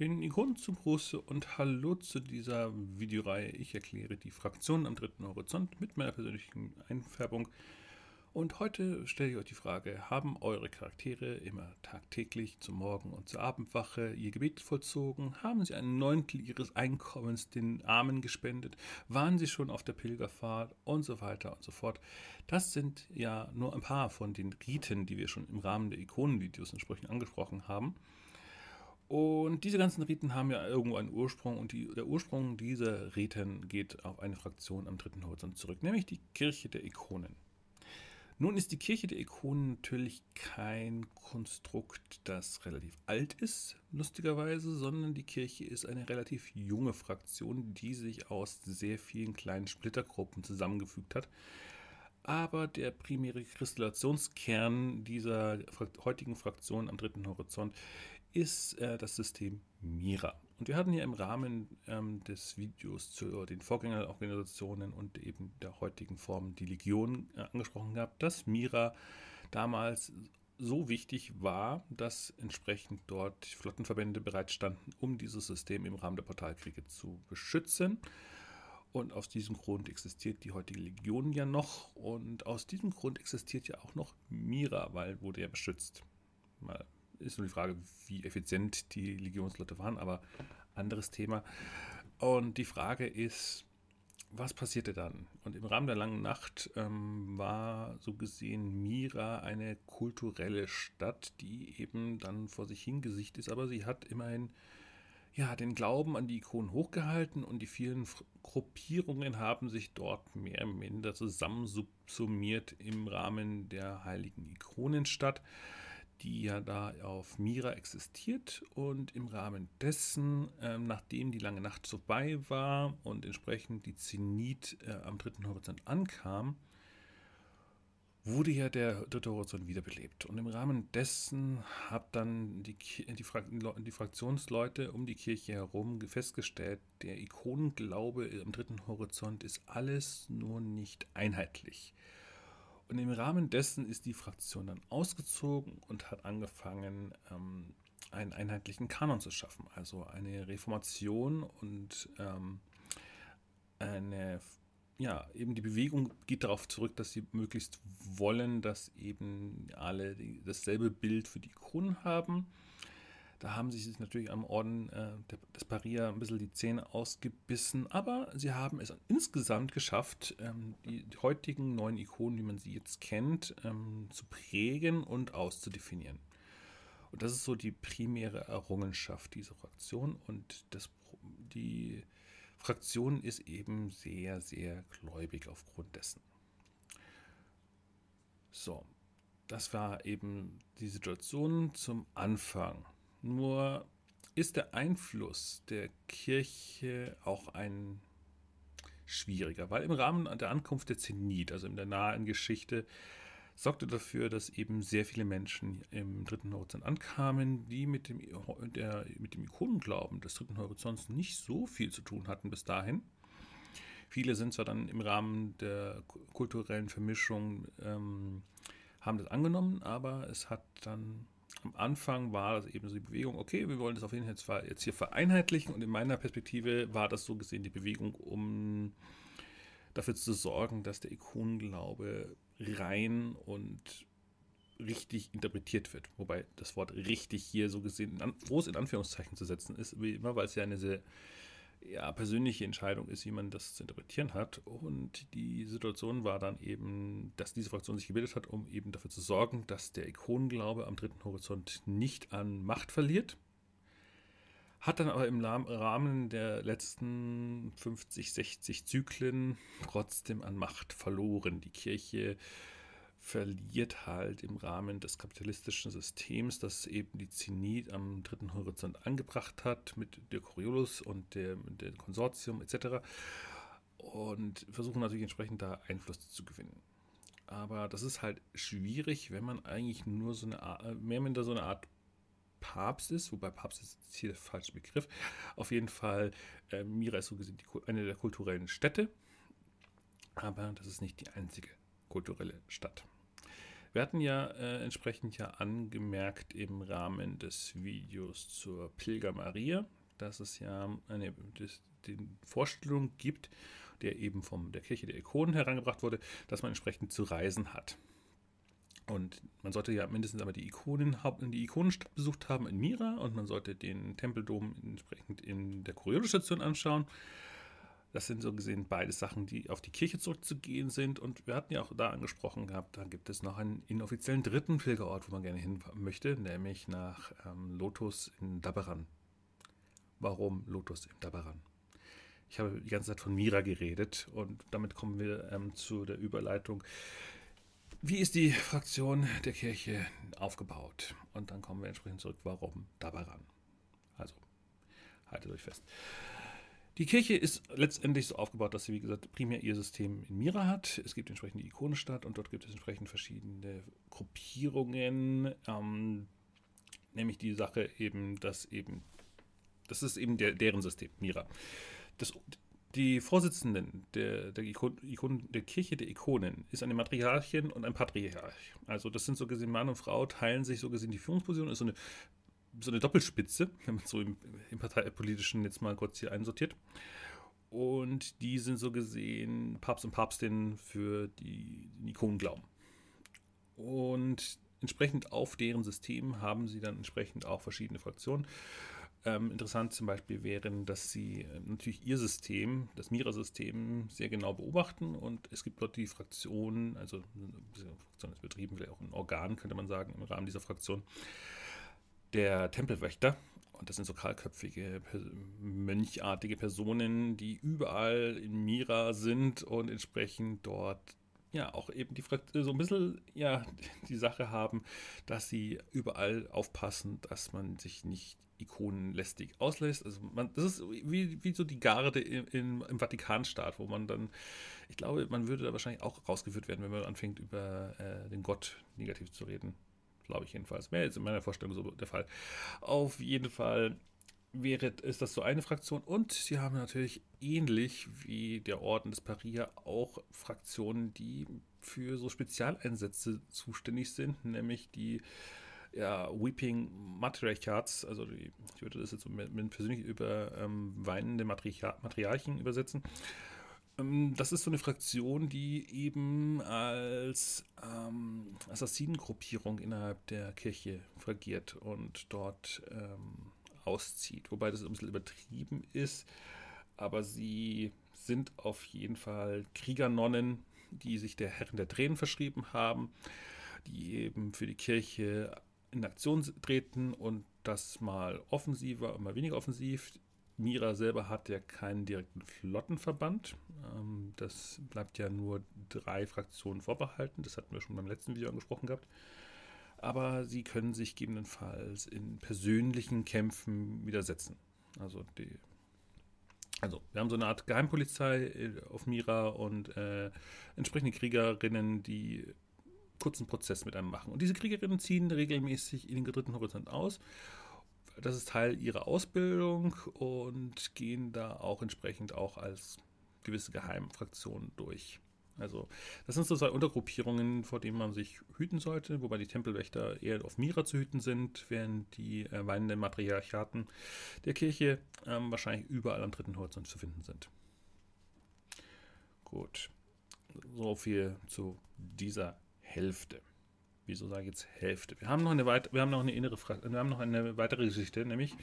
Den Ikonen zum Gruße und Hallo zu dieser Videoreihe. Ich erkläre die Fraktionen am dritten Horizont mit meiner persönlichen Einfärbung. Und heute stelle ich euch die Frage, haben eure Charaktere immer tagtäglich zum Morgen- und zur Abendwache ihr Gebet vollzogen? Haben sie ein Neuntel ihres Einkommens den Armen gespendet? Waren sie schon auf der Pilgerfahrt? Und so weiter und so fort. Das sind ja nur ein paar von den Riten, die wir schon im Rahmen der Ikonenvideos entsprechend angesprochen haben. Und diese ganzen Riten haben ja irgendwo einen Ursprung und die, der Ursprung dieser Riten geht auf eine Fraktion am dritten Horizont zurück, nämlich die Kirche der Ikonen. Nun ist die Kirche der Ikonen natürlich kein Konstrukt, das relativ alt ist, lustigerweise, sondern die Kirche ist eine relativ junge Fraktion, die sich aus sehr vielen kleinen Splittergruppen zusammengefügt hat. Aber der primäre Kristallationskern dieser heutigen Fraktion am dritten Horizont ist äh, das System Mira. Und wir hatten ja im Rahmen ähm, des Videos zu den Vorgängerorganisationen und eben der heutigen Form die Legion äh, angesprochen gehabt, dass Mira damals so wichtig war, dass entsprechend dort Flottenverbände bereitstanden, um dieses System im Rahmen der Portalkriege zu beschützen. Und aus diesem Grund existiert die heutige Legion ja noch. Und aus diesem Grund existiert ja auch noch Mira, weil wurde ja beschützt. Mal ist nur die Frage, wie effizient die Legionsleute waren, aber anderes Thema. Und die Frage ist, was passierte dann? Und im Rahmen der langen Nacht ähm, war so gesehen Mira eine kulturelle Stadt, die eben dann vor sich hingesicht ist, aber sie hat immerhin ja, den Glauben an die Ikonen hochgehalten und die vielen Gruppierungen haben sich dort mehr oder minder zusammen subsumiert im Rahmen der heiligen Ikonenstadt die ja da auf Mira existiert und im Rahmen dessen, äh, nachdem die lange Nacht vorbei war und entsprechend die Zenit äh, am dritten Horizont ankam, wurde ja der dritte Horizont wiederbelebt. Und im Rahmen dessen hat dann die, die, Fra die Fraktionsleute um die Kirche herum festgestellt, der Ikonenglaube am dritten Horizont ist alles nur nicht einheitlich. Und im Rahmen dessen ist die Fraktion dann ausgezogen und hat angefangen, ähm, einen einheitlichen Kanon zu schaffen. Also eine Reformation und ähm, eine, ja, eben die Bewegung geht darauf zurück, dass sie möglichst wollen, dass eben alle dasselbe Bild für die Ikonen haben da haben sie sich natürlich am Orden äh, des Paria ein bisschen die Zähne ausgebissen, aber sie haben es insgesamt geschafft, ähm, die, die, heutigen neuen Ikonen, wie man sie jetzt kennt, ähm, zu prägen und auszudefinieren. Und das ist so die primäre Errungenschaft dieser Fraktion und das, die Fraktion ist eben sehr, sehr gläubig aufgrund dessen. So, das war eben die Situation zum Anfang. Nur ist der Einfluss der Kirche auch ein schwieriger, weil im Rahmen der Ankunft der Zenit, also in der nahen Geschichte, sorgte dafür, dass eben sehr viele Menschen im dritten Horizont ankamen, die mit dem, der, mit dem Ikonenglauben des dritten Horizonts nicht so viel zu tun hatten bis dahin. Viele sind zwar dann im Rahmen der kulturellen Vermischung, ähm, haben das angenommen, aber es hat dann am Anfang war das eben so die Bewegung, okay, wir wollen das auf jeden Fall jetzt hier vereinheitlichen und in meiner Perspektive war das so gesehen die Bewegung, um dafür zu sorgen, dass der Ikonenglaube rein und richtig interpretiert wird. Wobei das Wort richtig hier so gesehen groß in Anführungszeichen zu setzen ist, wie immer, weil es ja eine sehr ja, persönliche Entscheidung ist, wie man das zu interpretieren hat. Und die Situation war dann eben, dass diese Fraktion sich gebildet hat, um eben dafür zu sorgen, dass der Ikonenglaube am dritten Horizont nicht an Macht verliert. Hat dann aber im Rahmen der letzten 50, 60 Zyklen trotzdem an Macht verloren. Die Kirche verliert halt im Rahmen des kapitalistischen Systems, das eben die Zenit am dritten Horizont angebracht hat mit der Coriolis und dem, dem Konsortium etc. Und versuchen natürlich entsprechend da Einfluss zu gewinnen. Aber das ist halt schwierig, wenn man eigentlich nur so eine Art, äh, mehr oder so eine Art Papst ist, wobei Papst ist hier der falsche Begriff. Auf jeden Fall, äh, Mira ist so gesehen die, eine der kulturellen Städte, aber das ist nicht die einzige kulturelle Stadt. Wir hatten ja äh, entsprechend ja angemerkt im Rahmen des Videos zur Pilger Maria, dass es ja eine das, die Vorstellung gibt, der eben von der Kirche der Ikonen herangebracht wurde, dass man entsprechend zu reisen hat. Und man sollte ja mindestens aber die, Ikonen, die Ikonenstadt besucht haben in Mira und man sollte den Tempeldom entsprechend in der Coriolis-Station anschauen. Das sind so gesehen beide Sachen, die auf die Kirche zurückzugehen sind. Und wir hatten ja auch da angesprochen gehabt, da gibt es noch einen inoffiziellen dritten Pilgerort, wo man gerne hin möchte, nämlich nach ähm, Lotus in Dabaran. Warum Lotus in Dabaran? Ich habe die ganze Zeit von Mira geredet und damit kommen wir ähm, zu der Überleitung wie ist die Fraktion der Kirche aufgebaut? Und dann kommen wir entsprechend zurück, warum dabei ran. Also, haltet euch fest. Die Kirche ist letztendlich so aufgebaut, dass sie, wie gesagt, primär ihr System in Mira hat. Es gibt entsprechend die Ikonenstadt und dort gibt es entsprechend verschiedene Gruppierungen. Ähm, nämlich die Sache eben, dass eben, das ist eben der, deren System, Mira. Das, die Vorsitzenden der, der, Ikon, der Kirche der Ikonen ist eine Matriarchin und ein Patriarch. Also das sind so gesehen Mann und Frau, teilen sich so gesehen die Führungsposition, ist so eine, so eine Doppelspitze, wenn man so im, im parteipolitischen jetzt mal kurz hier einsortiert. Und die sind so gesehen Papst und Papstin für die, den Ikonenglauben. Und entsprechend auf deren System haben sie dann entsprechend auch verschiedene Fraktionen. Ähm, interessant zum Beispiel wären, dass sie äh, natürlich ihr System, das Mira-System, sehr genau beobachten und es gibt dort die Fraktion, also Fraktion ist betrieben, vielleicht auch ein Organ, könnte man sagen, im Rahmen dieser Fraktion, der Tempelwächter. Und das sind so kahlköpfige, mönchartige Personen, die überall in Mira sind und entsprechend dort ja auch eben die so ein bisschen ja die Sache haben, dass sie überall aufpassen, dass man sich nicht ikonenlästig auslässt. Also man, das ist wie, wie so die Garde im, im, im, Vatikanstaat, wo man dann, ich glaube, man würde da wahrscheinlich auch rausgeführt werden, wenn man anfängt, über äh, den Gott negativ zu reden. Glaube ich jedenfalls. Wäre jetzt in meiner Vorstellung so der Fall. Auf jeden Fall wäre, ist das so eine Fraktion. Und sie haben natürlich ähnlich wie der Orden des Paria auch Fraktionen, die für so Spezialeinsätze zuständig sind, nämlich die ja, Weeping Matriarchats, also die, ich würde das jetzt mit, mit persönlich über ähm, weinende Matriarch Matriarchen übersetzen. Ähm, das ist so eine Fraktion, die eben als ähm, Assassinengruppierung innerhalb der Kirche regiert und dort ähm, auszieht. Wobei das ein bisschen übertrieben ist, aber sie sind auf jeden Fall Kriegernonnen, die sich der Herren der Tränen verschrieben haben, die eben für die Kirche in Aktion treten und das mal offensiver, mal weniger offensiv. Mira selber hat ja keinen direkten Flottenverband. Ähm, das bleibt ja nur drei Fraktionen vorbehalten. Das hatten wir schon beim letzten Video angesprochen gehabt. Aber sie können sich gegebenenfalls in persönlichen Kämpfen widersetzen. Also die also, wir haben so eine Art Geheimpolizei äh, auf Mira und äh, entsprechende Kriegerinnen, die kurzen Prozess mit einem machen. Und diese Kriegerinnen ziehen regelmäßig in den dritten Horizont aus. Das ist Teil ihrer Ausbildung und gehen da auch entsprechend auch als gewisse Geheimfraktionen durch. Also, das sind so zwei Untergruppierungen, vor denen man sich hüten sollte, wobei die Tempelwächter eher auf Mira zu hüten sind, während die äh, weinenden Matriarchaten der Kirche ähm, wahrscheinlich überall am dritten Horizont zu finden sind. Gut. So viel zu dieser Hälfte. Wieso sage ich jetzt Hälfte? Wir haben noch eine, weit wir haben noch eine innere Frage, wir haben noch eine weitere Geschichte, nämlich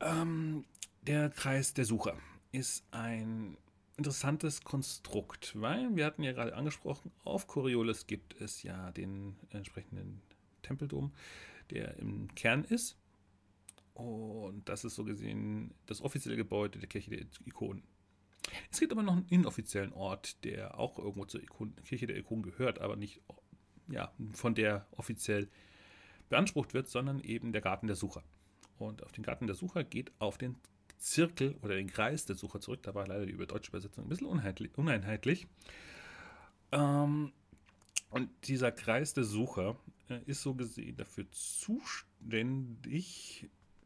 ähm, der Kreis der Sucher ist ein interessantes Konstrukt, weil wir hatten ja gerade angesprochen, auf Coriolis gibt es ja den entsprechenden Tempeldom, der im Kern ist. Und das ist so gesehen das offizielle Gebäude der Kirche der Ikonen. Es gibt aber noch einen inoffiziellen Ort, der auch irgendwo zur Ikon Kirche der Ikonen gehört, aber nicht ja, von der offiziell beansprucht wird, sondern eben der Garten der Sucher. Und auf den Garten der Sucher geht auf den Zirkel oder den Kreis der Sucher zurück. Da war leider die deutsche Übersetzung ein bisschen uneinheitlich. Ähm, und dieser Kreis der Sucher äh, ist so gesehen dafür zuständig,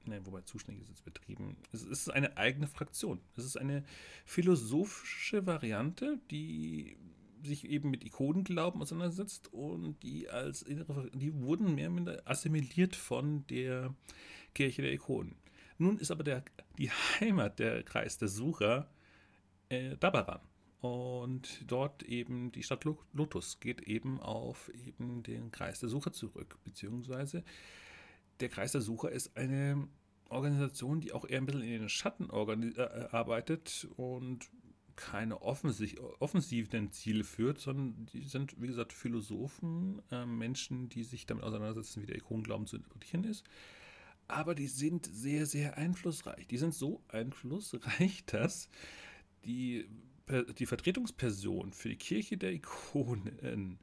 ne, wobei zuständig ist jetzt betrieben, es ist eine eigene Fraktion. Es ist eine philosophische Variante, die sich eben mit Ikonenglauben auseinandersetzt und die als innere, die wurden mehr oder minder assimiliert von der Kirche der Ikonen. Nun ist aber der, die Heimat der Kreis der Sucher äh, Dabaran. Und dort eben die Stadt Lotus geht eben auf eben den Kreis der Sucher zurück, beziehungsweise der Kreis der Sucher ist eine Organisation, die auch eher ein bisschen in den Schatten äh, arbeitet und keine offensiven Ziele führt, sondern die sind, wie gesagt, Philosophen, äh, Menschen, die sich damit auseinandersetzen, wie der Ikonenglauben zu interpretieren ist. Aber die sind sehr, sehr einflussreich. Die sind so einflussreich, dass die, die Vertretungsperson für die Kirche der Ikonen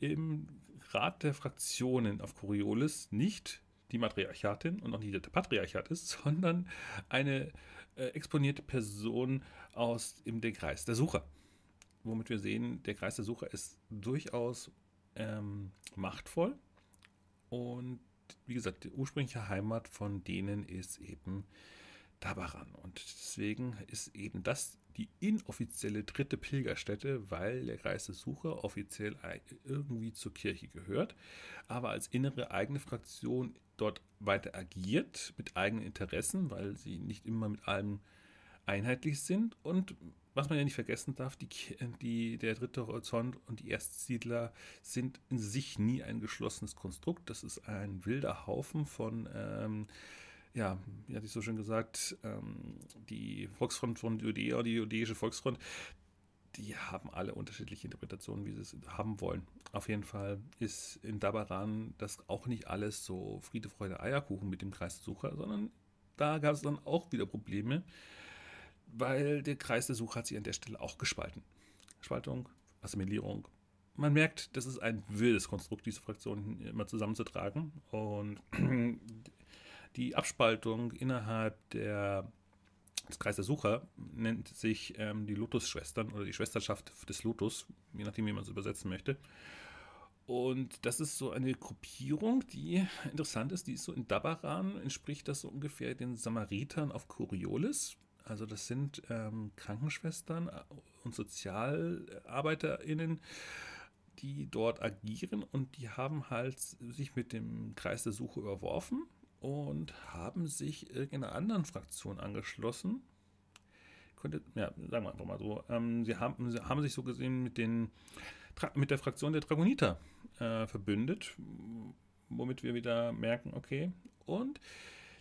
im Rat der Fraktionen auf Coriolis nicht die Matriarchatin und auch nicht der Patriarchat ist, sondern eine äh, exponierte Person aus im den Kreis der Sucher. Womit wir sehen, der Kreis der Sucher ist durchaus ähm, machtvoll und wie gesagt, die ursprüngliche Heimat von denen ist eben Tabaran. Und deswegen ist eben das die inoffizielle dritte Pilgerstätte, weil der Kreis des Sucher offiziell irgendwie zur Kirche gehört, aber als innere eigene Fraktion dort weiter agiert mit eigenen Interessen, weil sie nicht immer mit allem einheitlich sind. Und was man ja nicht vergessen darf, die, die, der dritte Horizont und die Erstsiedler sind in sich nie ein geschlossenes Konstrukt. Das ist ein wilder Haufen von ähm, ja, wie hatte ich so schön gesagt, ähm, die Volksfront von Judäa, die judäische Volksfront, die haben alle unterschiedliche Interpretationen, wie sie es haben wollen. Auf jeden Fall ist in Dabaran das auch nicht alles so Friede, Freude, Eierkuchen mit dem Kreis der Sucher, sondern da gab es dann auch wieder Probleme, weil der Kreis der Sucher hat sich an der Stelle auch gespalten. Spaltung, Assimilierung. Man merkt, das ist ein wildes Konstrukt, diese Fraktionen immer zusammenzutragen. Und die Abspaltung innerhalb der, des Kreis der Sucher nennt sich ähm, die Lotus-Schwestern oder die Schwesterschaft des Lotus, je nachdem, wie man es übersetzen möchte. Und das ist so eine Gruppierung, die interessant ist. Die ist so in Dabaran, entspricht das so ungefähr den Samaritern auf Coriolis. Also das sind ähm, Krankenschwestern und SozialarbeiterInnen, die dort agieren und die haben halt sich mit dem Kreis der Suche überworfen und haben sich irgendeiner anderen Fraktion angeschlossen. Könnte, ja, sagen wir einfach mal so. Ähm, sie, haben, sie haben sich so gesehen mit, den, mit der Fraktion der Dragoniter äh, verbündet, womit wir wieder merken, okay. Und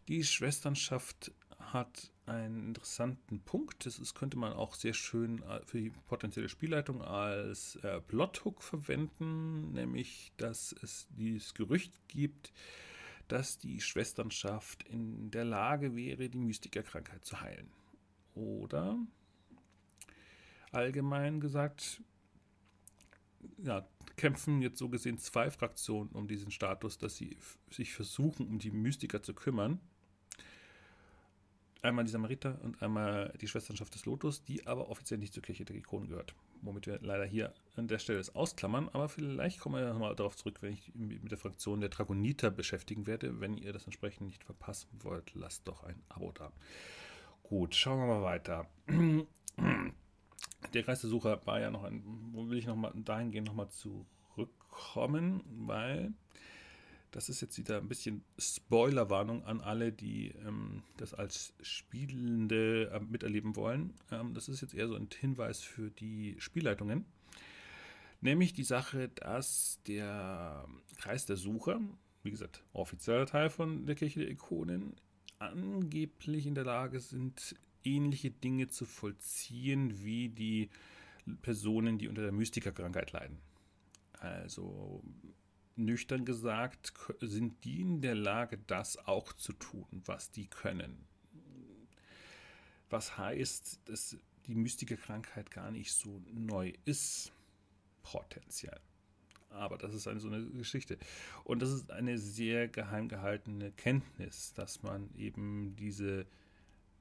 die Schwesternschaft hat einen interessanten Punkt. Das ist, könnte man auch sehr schön äh, für die potenzielle Spielleitung als äh, Plothook verwenden, nämlich dass es dieses Gerücht gibt, dass die Schwesternschaft in der Lage wäre, die Mystikerkrankheit zu heilen. Oder allgemein gesagt, ja, kämpfen jetzt so gesehen zwei Fraktionen um diesen Status, dass sie sich versuchen, um die Mystiker zu kümmern. Einmal die Samariter und einmal die Schwesternschaft des Lotus, die aber offiziell nicht zur Kirche der Ikonen gehört womit wir leider hier an der Stelle das ausklammern, aber vielleicht kommen wir nochmal darauf zurück, wenn ich mich mit der Fraktion der Dragoniter beschäftigen werde. Wenn ihr das entsprechend nicht verpassen wollt, lasst doch ein Abo da. Gut, schauen wir mal weiter. Der Kreis der Sucher war ja noch ein, wo will ich nochmal dahingehend nochmal zurückkommen, weil das ist jetzt wieder ein bisschen Spoilerwarnung an alle, die ähm, das als Spielende äh, miterleben wollen. Ähm, das ist jetzt eher so ein Hinweis für die Spielleitungen. Nämlich die Sache, dass der Kreis der Sucher, wie gesagt, offizieller Teil von der Kirche der Ikonen, angeblich in der Lage sind, ähnliche Dinge zu vollziehen wie die Personen, die unter der Mystikerkrankheit leiden. Also nüchtern gesagt, sind die in der Lage, das auch zu tun, was die können. Was heißt, dass die Mystikerkrankheit gar nicht so neu ist, potenziell. Aber das ist eine, so eine Geschichte. Und das ist eine sehr geheim gehaltene Kenntnis, dass man eben diese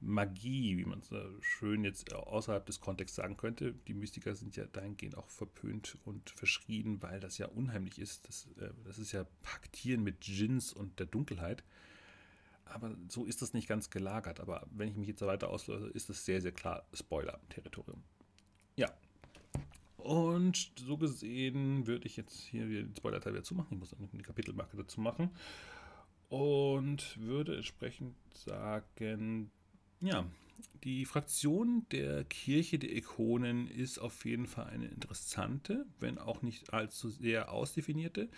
Magie, wie man es schön jetzt außerhalb des Kontexts sagen könnte. Die Mystiker sind ja dahingehend auch verpönt und verschrien, weil das ja unheimlich ist. Das, äh, das ist ja Paktieren mit Djinns und der Dunkelheit. Aber so ist das nicht ganz gelagert. Aber wenn ich mich jetzt weiter auslöse, ist das sehr, sehr klar Spoiler-Territorium. Ja. Und so gesehen würde ich jetzt hier den Spoiler-Teil wieder zumachen. Ich muss eine Kapitelmarke dazu machen. Und würde entsprechend sagen, ja, die Fraktion der Kirche der Ikonen ist auf jeden Fall eine interessante, wenn auch nicht allzu sehr ausdefinierte.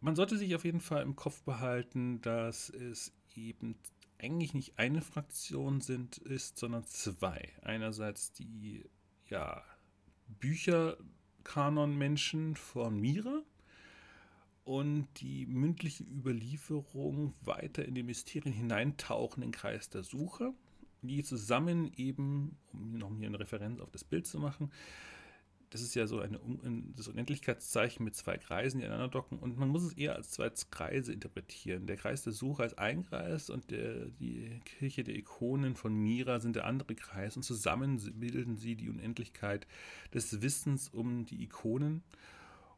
Man sollte sich auf jeden Fall im Kopf behalten, dass es eben eigentlich nicht eine Fraktion sind, ist, sondern zwei. Einerseits die ja, Bücherkanon-Menschen von Mira und die mündliche Überlieferung weiter in die Mysterien hineintauchen, in den Kreis der Suche, die zusammen eben, um noch hier eine Referenz auf das Bild zu machen, das ist ja so eine, das Unendlichkeitszeichen mit zwei Kreisen, die aneinander docken. Und man muss es eher als zwei Kreise interpretieren. Der Kreis der Suche als ein Kreis und der, die Kirche der Ikonen von Mira sind der andere Kreis. Und zusammen bilden sie die Unendlichkeit des Wissens um die Ikonen.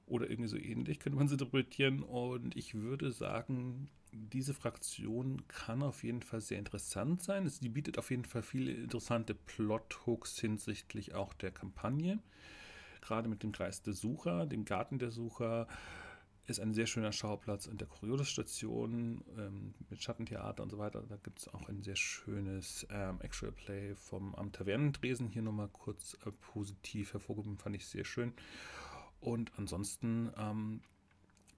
Oder irgendwie so ähnlich könnte man es interpretieren. Und ich würde sagen, diese Fraktion kann auf jeden Fall sehr interessant sein. Sie bietet auf jeden Fall viele interessante Plot-Hooks hinsichtlich auch der Kampagne gerade mit dem Kreis der Sucher, dem Garten der Sucher, ist ein sehr schöner Schauplatz in der Coriolis-Station ähm, mit Schattentheater und so weiter. Da gibt es auch ein sehr schönes ähm, Actual Play vom am Tavernendresen. Hier nochmal kurz äh, positiv hervorgehoben, fand ich sehr schön. Und ansonsten ähm,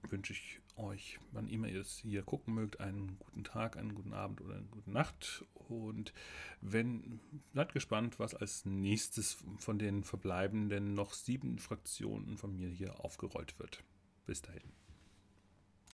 wünsche ich euch, wann immer ihr es hier gucken mögt, einen guten Tag, einen guten Abend oder eine gute Nacht. Und wenn, seid gespannt, was als nächstes von den verbleibenden noch sieben Fraktionen von mir hier aufgerollt wird. Bis dahin.